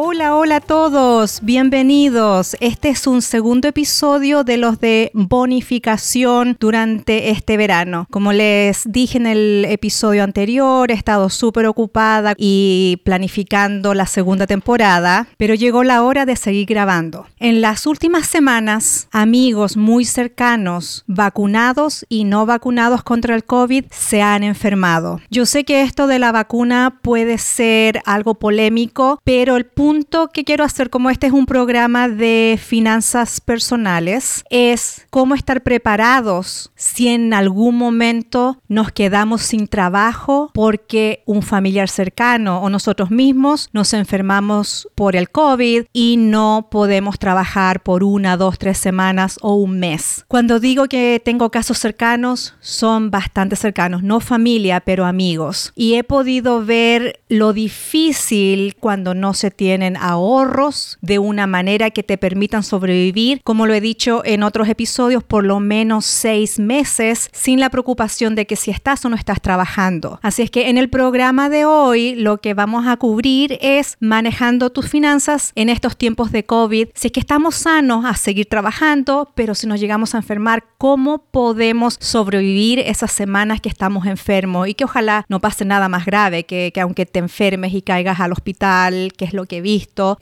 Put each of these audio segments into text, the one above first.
Hola, hola a todos, bienvenidos. Este es un segundo episodio de los de bonificación durante este verano. Como les dije en el episodio anterior, he estado súper ocupada y planificando la segunda temporada, pero llegó la hora de seguir grabando. En las últimas semanas, amigos muy cercanos, vacunados y no vacunados contra el COVID, se han enfermado. Yo sé que esto de la vacuna puede ser algo polémico, pero el punto punto que quiero hacer, como este es un programa de finanzas personales, es cómo estar preparados si en algún momento nos quedamos sin trabajo porque un familiar cercano o nosotros mismos nos enfermamos por el COVID y no podemos trabajar por una, dos, tres semanas o un mes. Cuando digo que tengo casos cercanos, son bastante cercanos, no familia, pero amigos. Y he podido ver lo difícil cuando no se tiene tienen ahorros de una manera que te permitan sobrevivir, como lo he dicho en otros episodios, por lo menos seis meses sin la preocupación de que si estás o no estás trabajando. Así es que en el programa de hoy lo que vamos a cubrir es manejando tus finanzas en estos tiempos de COVID. Si es que estamos sanos a seguir trabajando, pero si nos llegamos a enfermar, ¿cómo podemos sobrevivir esas semanas que estamos enfermos? Y que ojalá no pase nada más grave, que, que aunque te enfermes y caigas al hospital, que es lo que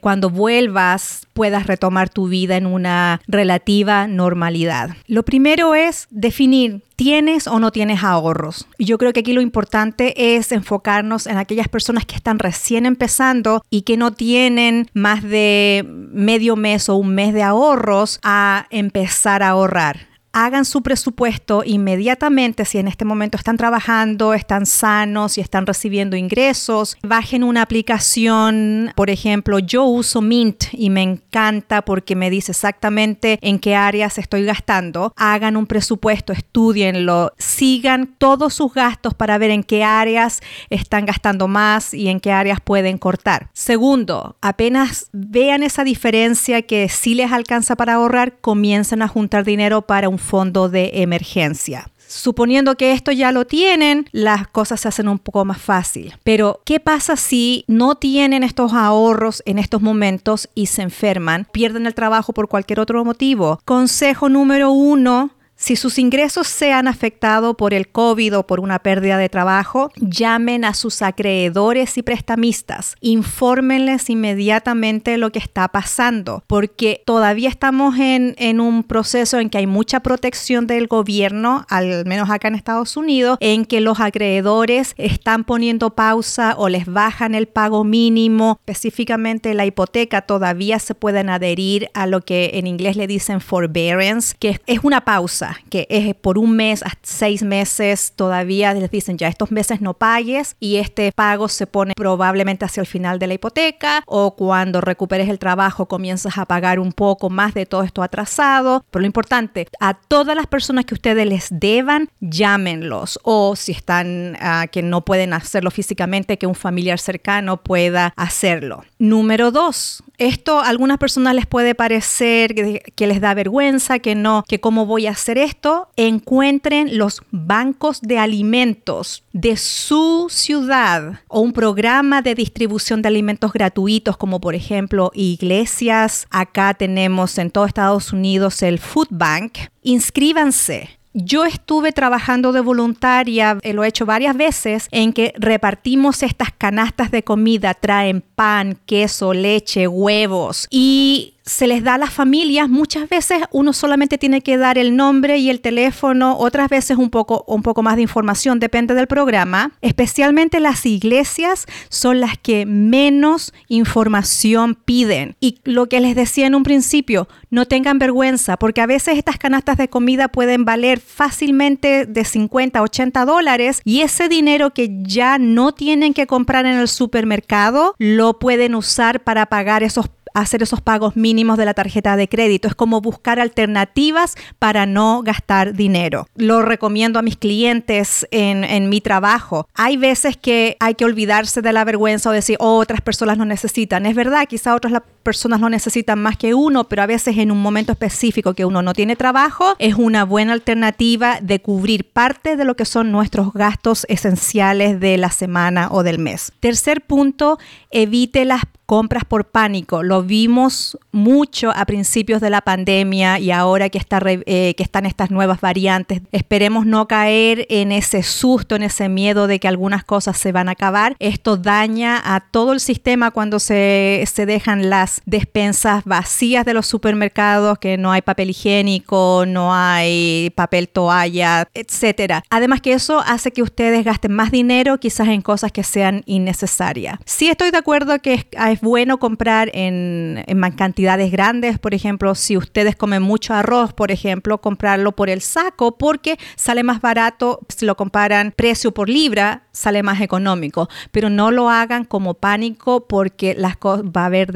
cuando vuelvas puedas retomar tu vida en una relativa normalidad. Lo primero es definir ¿Tienes o no tienes ahorros? Y yo creo que aquí lo importante es enfocarnos en aquellas personas que están recién empezando y que no tienen más de medio mes o un mes de ahorros a empezar a ahorrar hagan su presupuesto inmediatamente si en este momento están trabajando, están sanos y están recibiendo ingresos. Bajen una aplicación, por ejemplo, yo uso Mint y me encanta porque me dice exactamente en qué áreas estoy gastando. Hagan un presupuesto, estudienlo, sigan todos sus gastos para ver en qué áreas están gastando más y en qué áreas pueden cortar. Segundo, apenas vean esa diferencia que sí les alcanza para ahorrar, comiencen a juntar dinero para un fondo de emergencia. Suponiendo que esto ya lo tienen, las cosas se hacen un poco más fácil. Pero, ¿qué pasa si no tienen estos ahorros en estos momentos y se enferman, pierden el trabajo por cualquier otro motivo? Consejo número uno, si sus ingresos se han afectado por el COVID o por una pérdida de trabajo, llamen a sus acreedores y prestamistas. Infórmenles inmediatamente lo que está pasando, porque todavía estamos en, en un proceso en que hay mucha protección del gobierno, al menos acá en Estados Unidos, en que los acreedores están poniendo pausa o les bajan el pago mínimo, específicamente la hipoteca, todavía se pueden adherir a lo que en inglés le dicen forbearance, que es una pausa que es por un mes hasta seis meses, todavía les dicen ya estos meses no pagues y este pago se pone probablemente hacia el final de la hipoteca o cuando recuperes el trabajo comienzas a pagar un poco más de todo esto atrasado. Pero lo importante, a todas las personas que ustedes les deban, llámenlos o si están uh, que no pueden hacerlo físicamente, que un familiar cercano pueda hacerlo. Número dos, esto a algunas personas les puede parecer que, les da vergüenza, que no, que cómo voy a hacer esto, encuentren los bancos de alimentos de su ciudad o un programa de distribución de alimentos gratuitos como por ejemplo iglesias. Acá tenemos en todo Estados Unidos el Food Bank. Inscríbanse yo estuve trabajando de voluntaria, eh, lo he hecho varias veces, en que repartimos estas canastas de comida, traen pan, queso, leche, huevos. Y se les da a las familias, muchas veces uno solamente tiene que dar el nombre y el teléfono, otras veces un poco, un poco más de información, depende del programa. Especialmente las iglesias son las que menos información piden. Y lo que les decía en un principio, no tengan vergüenza, porque a veces estas canastas de comida pueden valer fácilmente de 50, 80 dólares y ese dinero que ya no tienen que comprar en el supermercado lo pueden usar para pagar esos hacer esos pagos mínimos de la tarjeta de crédito. Es como buscar alternativas para no gastar dinero. Lo recomiendo a mis clientes en, en mi trabajo. Hay veces que hay que olvidarse de la vergüenza o decir, oh, otras personas lo necesitan. Es verdad, quizá otras personas lo necesitan más que uno, pero a veces en un momento específico que uno no tiene trabajo, es una buena alternativa de cubrir parte de lo que son nuestros gastos esenciales de la semana o del mes. Tercer punto, evite las compras por pánico. Lo vimos mucho a principios de la pandemia y ahora eh, que están estas nuevas variantes. Esperemos no caer en ese susto, en ese miedo de que algunas cosas se van a acabar. Esto daña a todo el sistema cuando se, dejan las despensas vacías de los supermercados, que no hay papel higiénico, no hay papel toalla, etcétera. Además que eso hace que ustedes gasten más dinero quizás en cosas que sean innecesarias. Sí estoy de acuerdo que es, es bueno comprar en, en, cantidades grandes, por ejemplo, si ustedes comen mucho arroz, por ejemplo, comprarlo por el saco porque sale más barato, si lo comparan precio por libra, sale más económico, pero no lo hagan como pánico porque las va a haber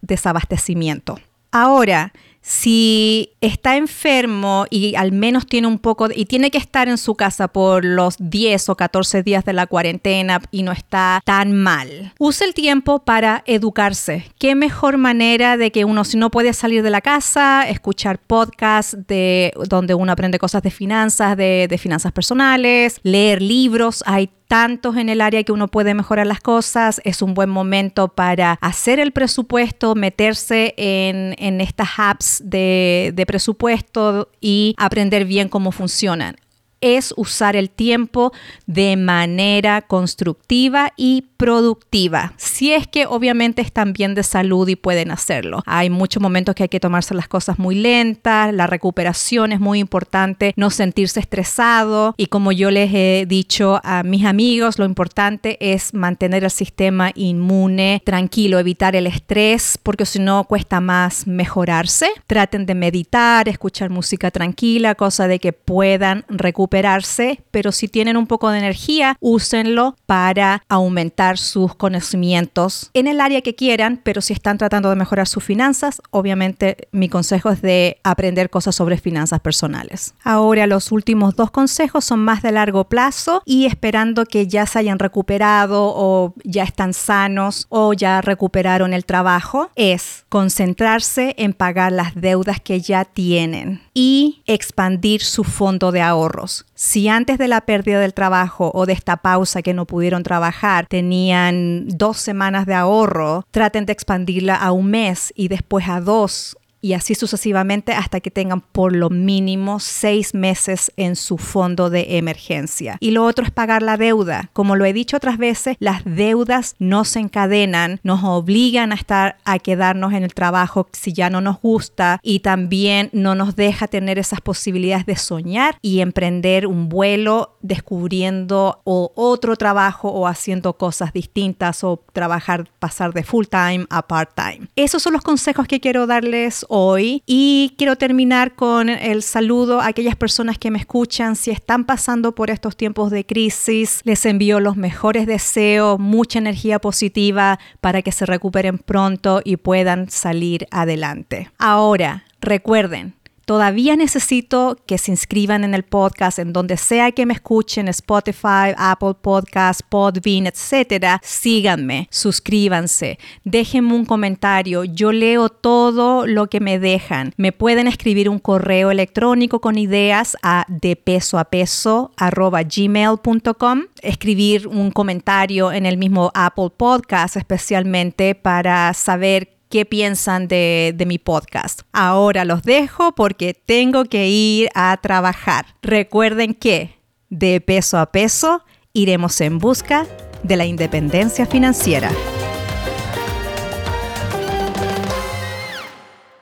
desabastecimiento. Ahora, si está enfermo y al menos tiene un poco y tiene que estar en su casa por los 10 o 14 días de la cuarentena y no está tan mal, use el tiempo para educarse. ¿Qué mejor manera de que uno si no puede salir de la casa, escuchar podcasts de donde uno aprende cosas de finanzas, de, de finanzas personales, leer libros? Hay tantos en el área que uno puede mejorar las cosas. Es un buen momento para hacer el presupuesto, meterse en, en estas apps de, de presupuesto y aprender bien cómo funcionan es usar el tiempo de manera constructiva y productiva, si es que obviamente están bien de salud y pueden hacerlo. Hay muchos momentos que hay que tomarse las cosas muy lentas, la recuperación es muy importante, no sentirse estresado y como yo les he dicho a mis amigos, lo importante es mantener el sistema inmune tranquilo, evitar el estrés, porque si no cuesta más mejorarse. Traten de meditar, escuchar música tranquila, cosa de que puedan recuperarse, pero si tienen un poco de energía, úsenlo para aumentar sus conocimientos en el área que quieran, pero si están tratando de mejorar sus finanzas, obviamente mi consejo es de aprender cosas sobre finanzas personales. Ahora los últimos dos consejos son más de largo plazo y esperando que ya se hayan recuperado o ya están sanos o ya recuperaron el trabajo, es concentrarse en pagar las deudas que ya tienen y expandir su fondo de ahorros. Si antes de la pérdida del trabajo o de esta pausa que no pudieron trabajar tenían dos semanas de ahorro, traten de expandirla a un mes y después a dos y así sucesivamente hasta que tengan por lo mínimo seis meses en su fondo de emergencia. Y lo otro es pagar la deuda. Como lo he dicho otras veces, las deudas no se encadenan, nos obligan a estar a quedarnos en el trabajo si ya no nos gusta y también no nos deja tener esas posibilidades de soñar y emprender un vuelo descubriendo o otro trabajo o haciendo cosas distintas o trabajar, pasar de full time a part time. Esos son los consejos que quiero darles hoy y quiero terminar con el saludo a aquellas personas que me escuchan. Si están pasando por estos tiempos de crisis, les envío los mejores deseos, mucha energía positiva para que se recuperen pronto y puedan salir adelante. Ahora, recuerden, Todavía necesito que se inscriban en el podcast en donde sea que me escuchen, Spotify, Apple Podcasts, Podbean, etcétera. Síganme, suscríbanse, déjenme un comentario. Yo leo todo lo que me dejan. Me pueden escribir un correo electrónico con ideas a de. Escribir un comentario en el mismo Apple Podcast, especialmente para saber qué piensan de, de, mi podcast. Ahora los dejo porque tengo que ir a trabajar. Recuerden que de peso a peso iremos en busca de la independencia financiera.